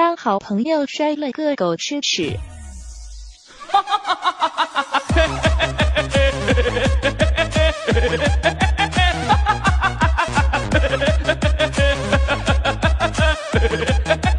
当好朋友摔了个狗吃屎。